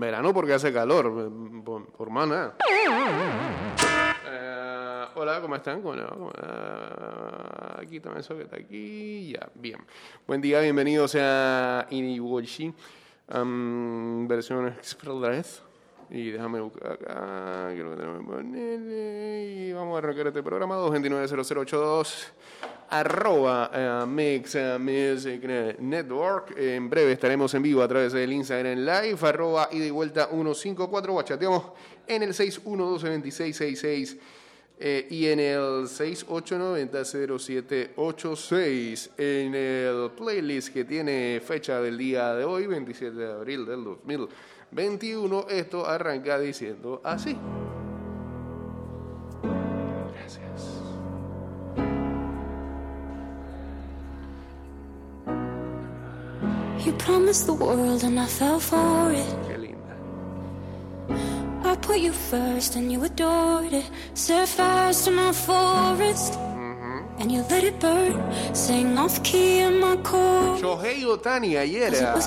verano porque hace calor, eh, por, por nada. Eh, hola, ¿cómo están? ¿Cómo le va? ¿Cómo- ah, aquí también eso que está aquí. Ya, bien. Buen día, bienvenidos a Iniwoshi, um, versión Express. Y déjame buscar acá, que tenemos que ponerle, y vamos a arrancar este programa 229-0082 arroba eh, Mix eh, Music Network. En breve estaremos en vivo a través del Instagram Live, arroba y vuelta 154, o chateamos en el 612-2666 eh, y en el 6890-0786 en el playlist que tiene fecha del día de hoy, 27 de abril del 2021. Esto arranca diciendo así. Gracias. You promised the world and I fell for it. Qué linda. I put you first and you adored it. Set fires to my forest and you let it burn. Sang off key in my core. Shohei Otani ayer ah,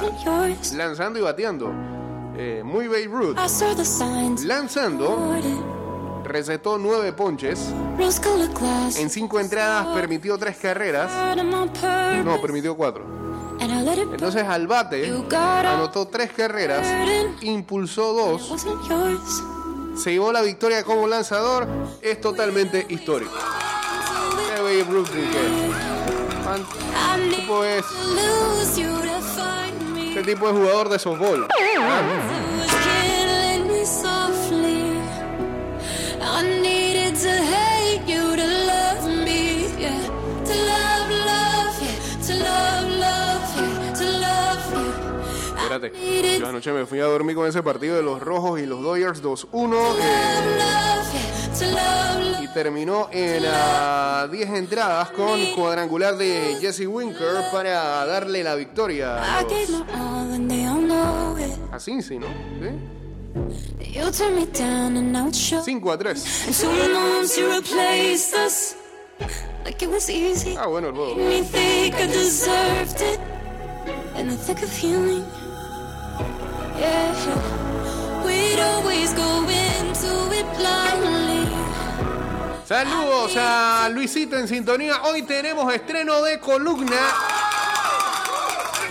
lanzando y bateando. Eh, muy Beirut. Lanzando, recetó nueve ponches. En cinco entradas permitió tres carreras. No, permitió cuatro. Entonces al bate anotó tres carreras, impulsó dos, se llevó la victoria como lanzador. Es totalmente histórico. Need tipo es, este tipo es jugador de softball. Espérate, yo anoche me fui a dormir con ese partido de los Rojos y los Dodgers 2-1 eh, y terminó en ah, 10 entradas con cuadrangular de Jesse Winker para darle la victoria a, los- a Cincy, ¿no? ¿Sí? You turned me down and now it's show. 5 a 3. And two months you replaced us. Like it was easy. Ah, bueno el juego. we'd always go into it blindly. Saludos a Luisito en sintonía. Hoy tenemos estreno de columna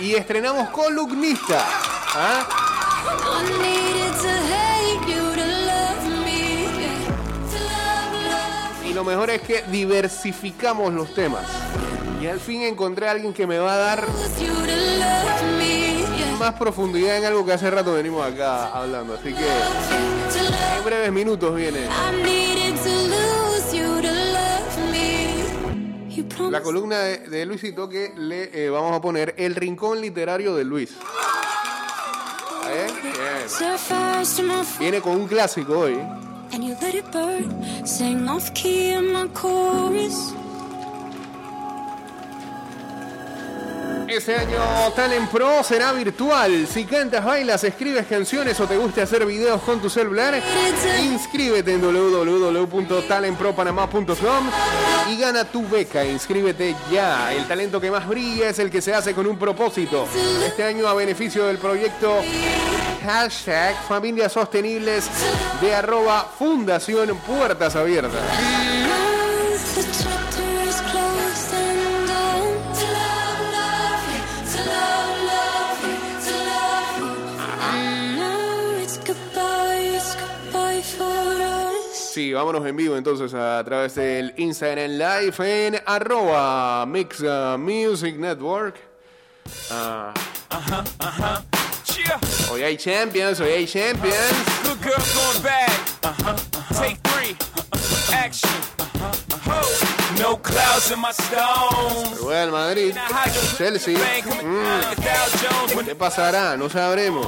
y estrenamos columnista. ¿Ah? Y lo mejor es que diversificamos los temas. Y al fin encontré a alguien que me va a dar más profundidad en algo que hace rato venimos acá hablando. Así que en breves minutos viene la columna de, de Luisito que le eh, vamos a poner El Rincón Literario de Luis. My Viene con un clásico hoy. Este año Talent Pro será virtual. Si cantas, bailas, escribes canciones o te gusta hacer videos con tu celular, inscríbete en www.talentpropanamá.com y gana tu beca. Inscríbete ya. El talento que más brilla es el que se hace con un propósito. Este año a beneficio del proyecto hashtag Familias Sostenibles de arroba Fundación Puertas Abiertas. Sí, vámonos en vivo entonces a través del Instagram Live en arroba Mix uh, Music Network. Ah, Yeah, hoy hay champions, hoy hay champions. good girl going bad. Take three, action. No clouds in my stones. Real Madrid, Chelsea. Mm. ¿Qué pasará? No sabremos.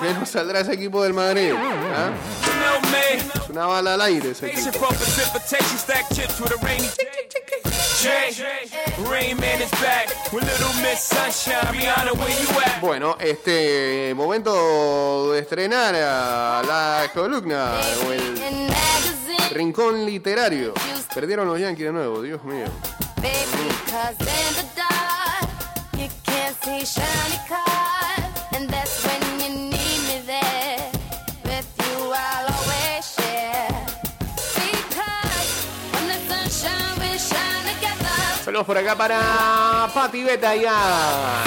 ¿Qué nos saldrá ese equipo del Madrid? ¿Ah? Es una bala al aire ese Patient equipo. for precipitation, stack chips with a rainy Jay, Rain Man is back with Little Miss Sunshine. Rihanna, where you at? Bueno, este momento de estrenar a la columna o el rincón literario. Perdieron los Yankees de nuevo, Dios mío. baby, Saludos por acá para Pati Beta ya.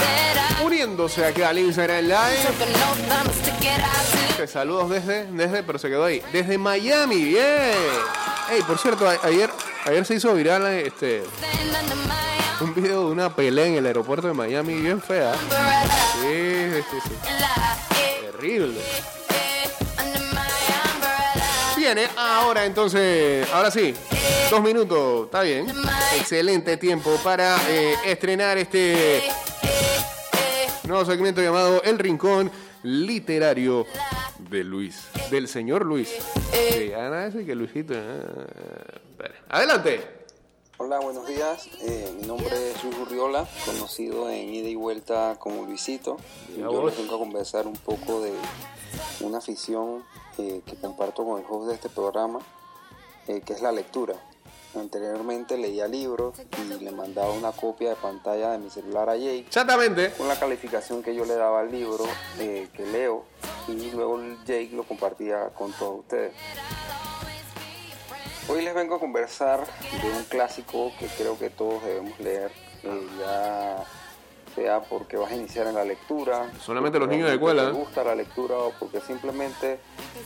Uniéndose acá al Instagram Live. Saludos desde, desde, pero se quedó ahí. Desde Miami, bien. Ey, por cierto, ayer, ayer se hizo viral este, un video de una pelea en el aeropuerto de Miami bien fea. Sí, sí, sí. Terrible. Viene ahora entonces, ahora sí, dos minutos, está bien. Excelente tiempo para eh, estrenar este nuevo segmento llamado El Rincón Literario de Luis, del señor Luis. De decir que Luisito. ah. Adelante. Hola, buenos días. Eh, mi nombre es Luis Urriola, conocido en ida y vuelta como Luisito. Yo les vengo a conversar un poco de una afición eh, que comparto con el host de este programa, eh, que es la lectura. Anteriormente leía libros y le mandaba una copia de pantalla de mi celular a Jake Exactamente. con la calificación que yo le daba al libro eh, que leo y luego Jake lo compartía con todos ustedes. Hoy les vengo a conversar de un clásico que creo que todos debemos leer, ya sea porque vas a iniciar en la lectura, Solamente los niños de escuela, te gusta la lectura o porque simplemente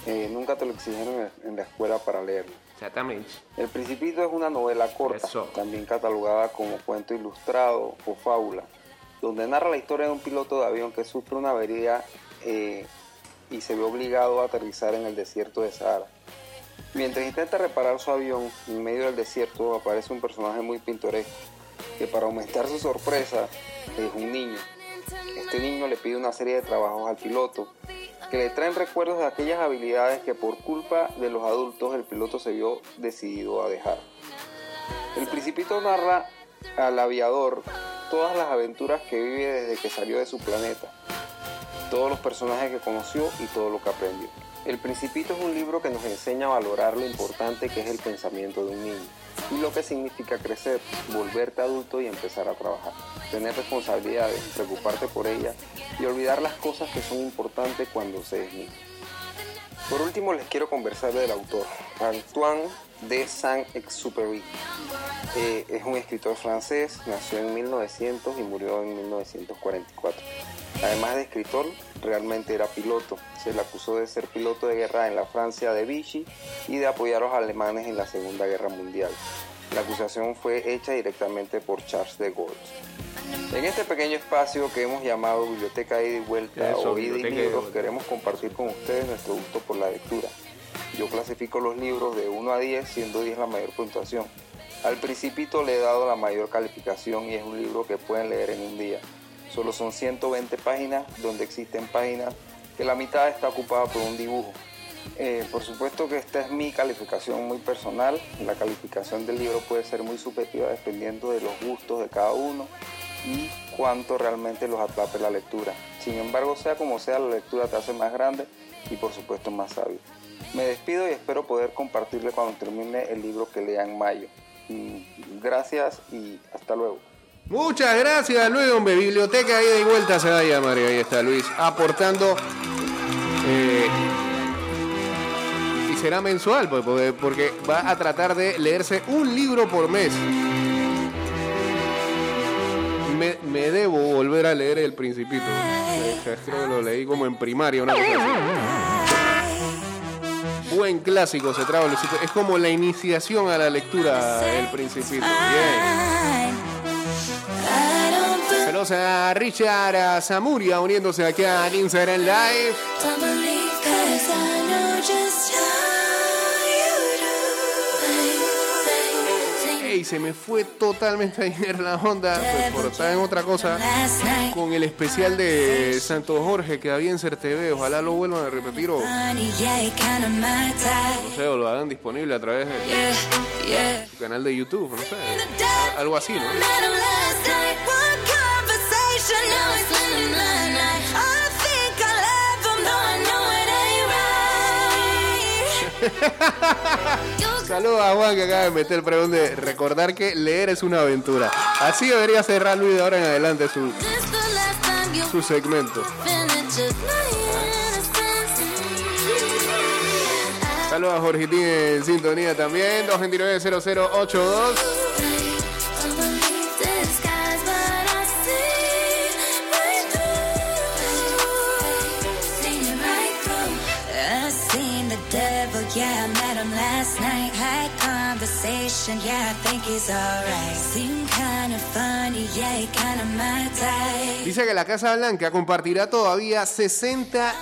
eh, nunca te lo exigieron en, en la escuela para leerlo. Exactamente. El Principito es una novela corta, Eso. también catalogada como cuento ilustrado o fábula, donde narra la historia de un piloto de avión que sufre una avería eh, y se ve obligado a aterrizar en el desierto de Sahara. Mientras intenta reparar su avión, en medio del desierto aparece un personaje muy pintoresco, que para aumentar su sorpresa es un niño. Este niño le pide una serie de trabajos al piloto, que le traen recuerdos de aquellas habilidades que por culpa de los adultos el piloto se vio decidido a dejar. El Principito narra al aviador todas las aventuras que vive desde que salió de su planeta, todos los personajes que conoció y todo lo que aprendió. El Principito es un libro que nos enseña a valorar lo importante que es el pensamiento de un niño y lo que significa crecer, volverte adulto y empezar a trabajar, tener responsabilidades, preocuparte por ellas y olvidar las cosas que son importantes cuando se es niño. Por último les quiero conversar del autor, Antoine de Saint-Exupéry. Eh, es un escritor francés, nació en 1900 y murió en 1944. Además de escritor, realmente era piloto. Se le acusó de ser piloto de guerra en la Francia de Vichy y de apoyar a los alemanes en la Segunda Guerra Mundial. La acusación fue hecha directamente por Charles de Gaulle. En este pequeño espacio que hemos llamado Biblioteca Ida y Vuelta Eso, o Ida y Libros, queremos compartir con ustedes nuestro gusto por la lectura. Yo clasifico los libros de 1 a 10, siendo 10 la mayor puntuación. Al Principito le he dado la mayor calificación y es un libro que pueden leer en un día. Solo son 120 páginas donde existen páginas que la mitad está ocupada por un dibujo. Eh, por supuesto que esta es mi calificación muy personal. La calificación del libro puede ser muy subjetiva dependiendo de los gustos de cada uno y cuánto realmente los atrape la lectura. Sin embargo, sea como sea, la lectura te hace más grande y por supuesto más sabio. Me despido y espero poder compartirle cuando termine el libro que lea en mayo. Mm, Gracias y hasta luego. Muchas gracias, Luis, hombre. Biblioteca ida y vuelta se va a llamar. y Ahí está Luis, aportando. eh, y será mensual, pues, porque, va a tratar de leerse un libro por mes. Me, me debo volver a leer El Principito. Creo que lo leí como en primaria, una. Buen clásico se traba Luisito. Es como la iniciación a la lectura El Principito. Bien. A Richard a Zamuria uniéndose aquí a Instagram Live. Ey, se me fue totalmente ayer la onda pues, por estar en otra cosa con el especial de Santo Jorge que había en CERTV. Ojalá lo vuelvan a repetir o, no sé, o lo hagan disponible a través de su canal de YouTube, no sé. Algo así, ¿no? Saludos a Juan que acaba de meter el pregón de recordar que leer es una aventura. Así debería cerrar Luis de ahora en adelante su, su segmento. Saludos a Jorgitín en sintonía también. 229-0082. I met him last night. Had conversation, I think. Dice que la Casa Blanca compartirá todavía 60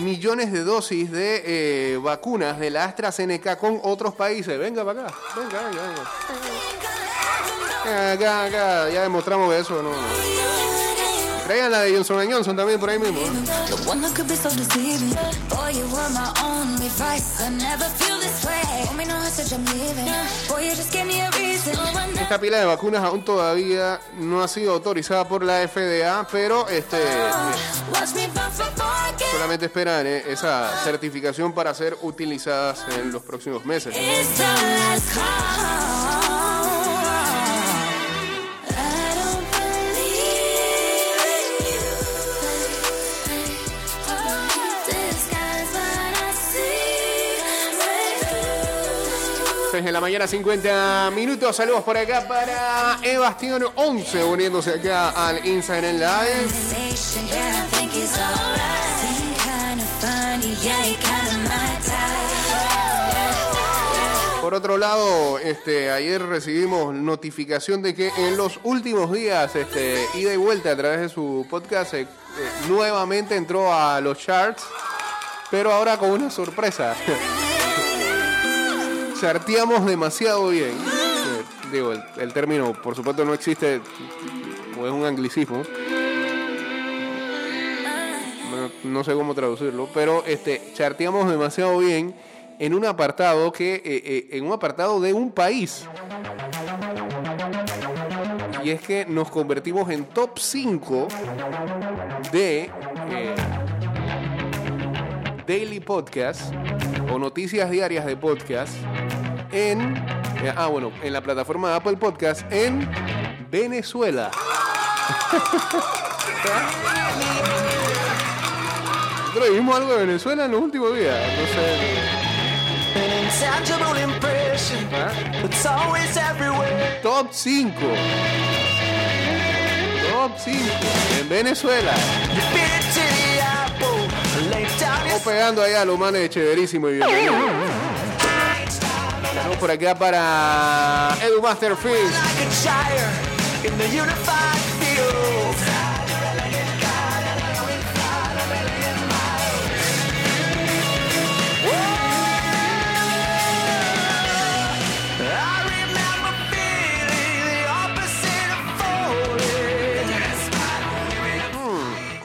millones de dosis de eh, vacunas de la AstraZeneca con otros países. Venga para acá, venga, venga, venga. Acá, acá, ya demostramos eso no. Traigan la de Johnson Johnson también por ahí mismo. Oh, Esta pila de vacunas aún todavía no ha sido autorizada por la FDA, pero este solamente esperan eh, esa certificación para ser utilizadas en los próximos meses. 6 de la mañana, 50 minutos. Saludos por acá para Ebastión 11, uniéndose acá al Instagram Live. Por otro lado, este, ayer recibimos notificación de que en los últimos días, este, ida y vuelta a través de su podcast, eh, eh, nuevamente entró a los charts, pero ahora con una sorpresa. Charteamos demasiado bien. Digo, el, término, por supuesto, no existe, o es un anglicismo. No sé cómo traducirlo, pero este, charteamos demasiado bien en un apartado que, eh, eh, en un apartado de un país. Y es que nos convertimos en top 5 de eh, daily podcast o noticias diarias de podcast en, eh, ah bueno, en la plataforma de Apple Podcast en Venezuela. Nosotros vimos algo de Venezuela en los últimos días. ¿ah? Top 5. Top 5 en Venezuela. Estamos pegando ahí a los manes de chéverísimo y bienvenido. Saludos por acá para Edu Masterfield.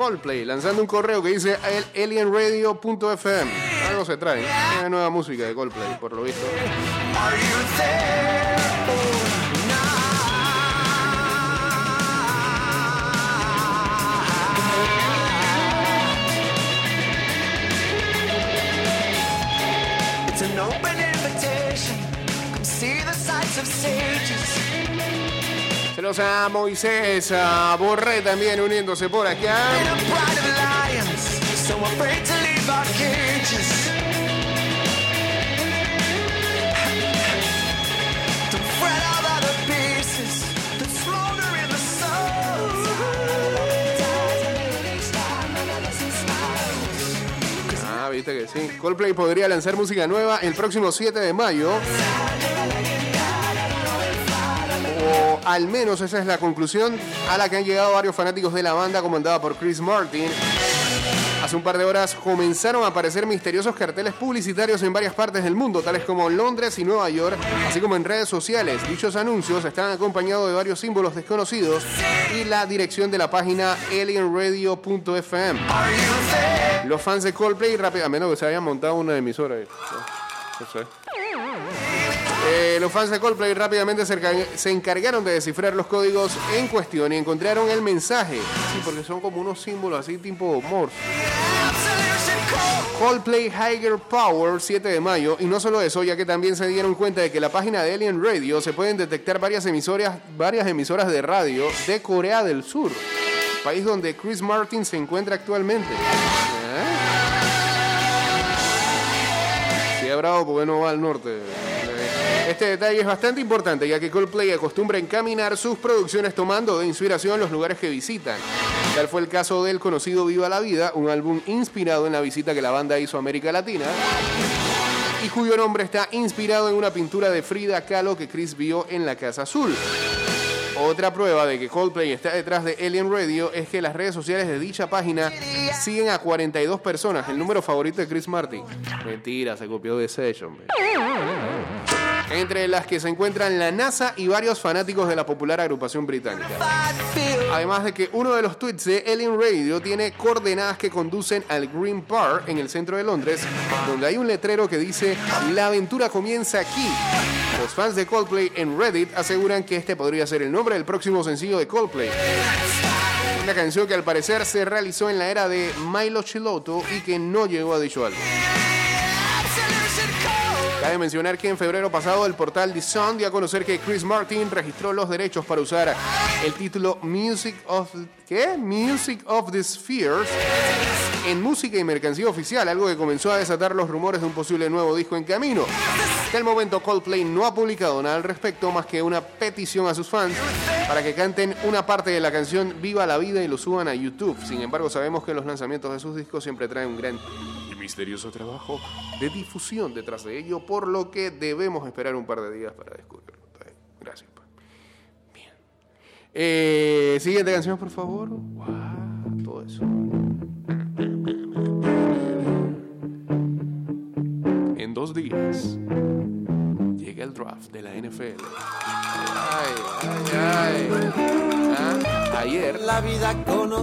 Coldplay lanzando un correo que dice alienradio.fm. Algo se trae. Tiene nueva música de Coldplay, por lo visto. It's an open invitation. Come see the sights of sages. Saludos a Moisés, a Borré también uniéndose por acá. Ah, viste que sí. Coldplay podría lanzar música nueva el próximo 7 de mayo. Al menos esa es la conclusión a la que han llegado varios fanáticos de la banda comandada por Chris Martin. Hace un par de horas comenzaron a aparecer misteriosos carteles publicitarios en varias partes del mundo, tales como Londres y Nueva York, así como en redes sociales. Dichos anuncios están acompañados de varios símbolos desconocidos y la dirección de la página alienradio.fm. Los fans de Coldplay, a menos que se hayan montado una emisora ahí. Eh, los fans de Coldplay rápidamente se, encar- se encargaron de descifrar los códigos en cuestión y encontraron el mensaje. Sí, porque son como unos símbolos así tipo Morse. Coldplay Higher Power 7 de mayo y no solo eso, ya que también se dieron cuenta de que la página de Alien Radio se pueden detectar varias emisoras, varias emisoras de radio de Corea del Sur, país donde Chris Martin se encuentra actualmente. ¿Eh? Sí, bravo porque no va al norte. Este detalle es bastante importante ya que Coldplay acostumbra encaminar sus producciones tomando de inspiración los lugares que visitan. Tal fue el caso del conocido Viva la Vida, un álbum inspirado en la visita que la banda hizo a América Latina. y cuyo nombre está inspirado en una pintura de Frida Kahlo que Chris vio en la Casa Azul. Otra prueba de que Coldplay está detrás de Alien Radio es que las redes sociales de dicha página siguen a 42 personas, el número favorito de Chris Martin. Mentira, se copió de Session. Entre las que se encuentran la NASA y varios fanáticos de la popular agrupación británica. Además de que uno de los tweets de Alien Radio tiene coordenadas que conducen al Green Park en el centro de Londres, donde hay un letrero que dice La aventura comienza aquí. Los fans de Coldplay en Reddit aseguran que este podría ser el nombre del próximo sencillo de Coldplay. Una canción que al parecer se realizó en la era de Milo Chiloto y que no llegó a dicho álbum. Cabe mencionar que en febrero pasado el portal The Sun dio a conocer que Chris Martin registró los derechos para usar el título Music of ¿qué? Music of the Spheres en música y mercancía oficial, algo que comenzó a desatar los rumores de un posible nuevo disco en camino. Hasta el momento Coldplay no ha publicado nada al respecto más que una petición a sus fans para que canten una parte de la canción Viva la vida y lo suban a YouTube. Sin embargo, sabemos que los lanzamientos de sus discos siempre traen un gran misterioso trabajo de difusión detrás de ello, por lo que debemos esperar un par de días para descubrirlo. Gracias. pues. Bien. Eh, siguiente canción, por favor. Guau, todo eso. En dos días llega el draft de la NFL. Ay, ay, ay. Ah, Ayer La vida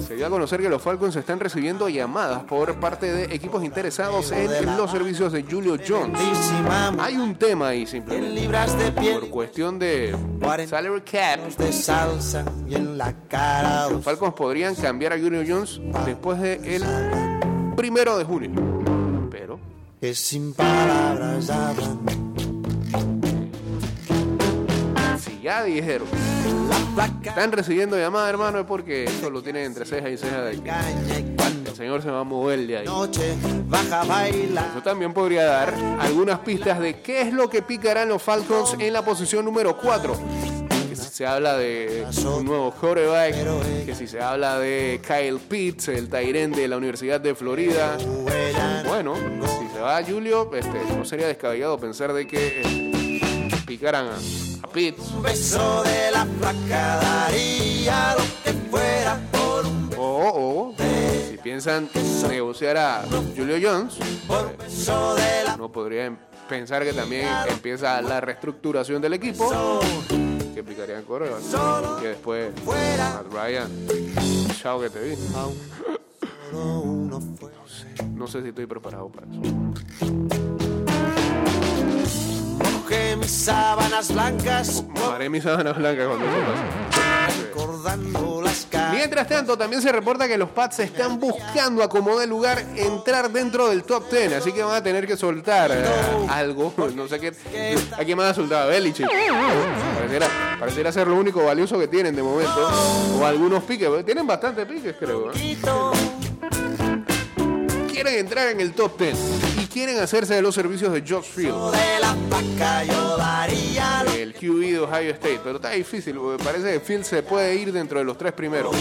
se dio a conocer que los Falcons están recibiendo llamadas por parte de equipos interesados en los servicios de Julio Jones. Hay un tema ahí En simplemente. de Por cuestión de salary cap, de los. Falcons podrían cambiar a Julio Jones después del primero de junio. Pero Que sin palabras ya dijeron están recibiendo llamadas, hermano, es porque eso lo tienen entre ceja y ceja de que el señor se va a mover de ahí. a. Eso también podría dar algunas pistas de qué es lo que picarán los Falcons en la posición número 4. Que si se habla de un nuevo quarterback, que si se habla de Kyle Pitts, el Tyren de la Universidad de Florida. Bueno, si se va Julio, este, no sería descabellado pensar de que eh, picaran a, a Pitts Un beso de la placa daría lo que fuera por un o, o si piensan negociar a Julio Jones. eh, beso de la Uno podría pensar que también empieza la reestructuración del equipo, que picarían coreback, que después Matt Ryan, chao que te vi. No sé si estoy preparado para eso. Mis sábanas blancas Haré mi sábana blanca cuando eso pase. recordando las caras. Mientras tanto, también se reporta que los Pats están buscando acomodar lugar, entrar dentro del top 10, así que van a tener que soltar eh, algo. No sé qué. ¿A quién van a soltar? A Belichick. Pareciera, pareciera ser lo único valioso que tienen de momento. O algunos piques. Tienen bastantes piques, creo. ¿eh? Quieren entrar en el top 10 y quieren hacerse de los servicios de Josh Field. el QB de Ohio State, pero está difícil, porque parece que Field se puede ir dentro de los tres primeros.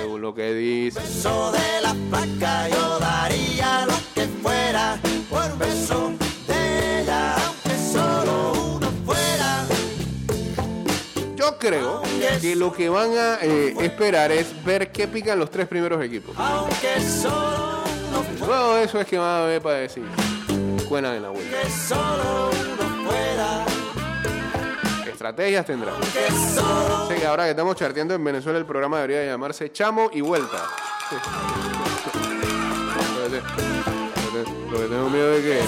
Según lo que dice. de la placa yo daría lo que fuera por beso Yo creo que lo que van a eh, esperar es ver qué pican los tres primeros equipos. aunque solo Luego de eso es que a ver para decir. Cuenan en la vuelta. que solo uno fuera Estrategias solo Sé que ahora que estamos charteando en Venezuela, el programa debería llamarse Chamo y Vuelta. Lo que tengo miedo es que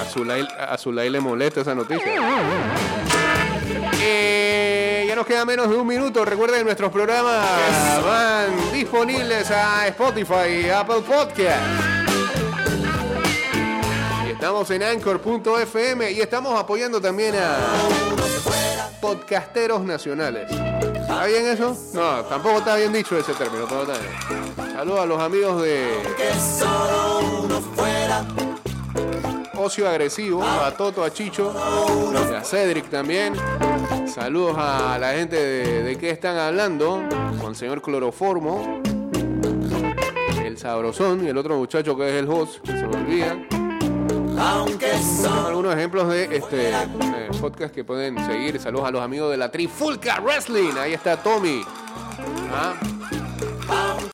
a Zulay, a Zulay le molesta esa noticia. Queda menos de un minuto. Recuerden nuestros programas van disponibles a Spotify Apple Podcast. Estamos en anchor.fm y estamos apoyando también a podcasteros nacionales. ¿Está bien eso? No, tampoco está bien dicho ese término. Saludos a los amigos de Ocio Agresivo, a Toto, a Chicho, a Cedric también. Saludos a la gente de, de qué están hablando, con señor Cloroformo, el Sabrosón y el otro muchacho que es el host, que se me olvida. aunque Algunos ejemplos de este eh, podcast que pueden seguir. Saludos a los amigos de la Trifulca Wrestling. Ahí está Tommy. Ah,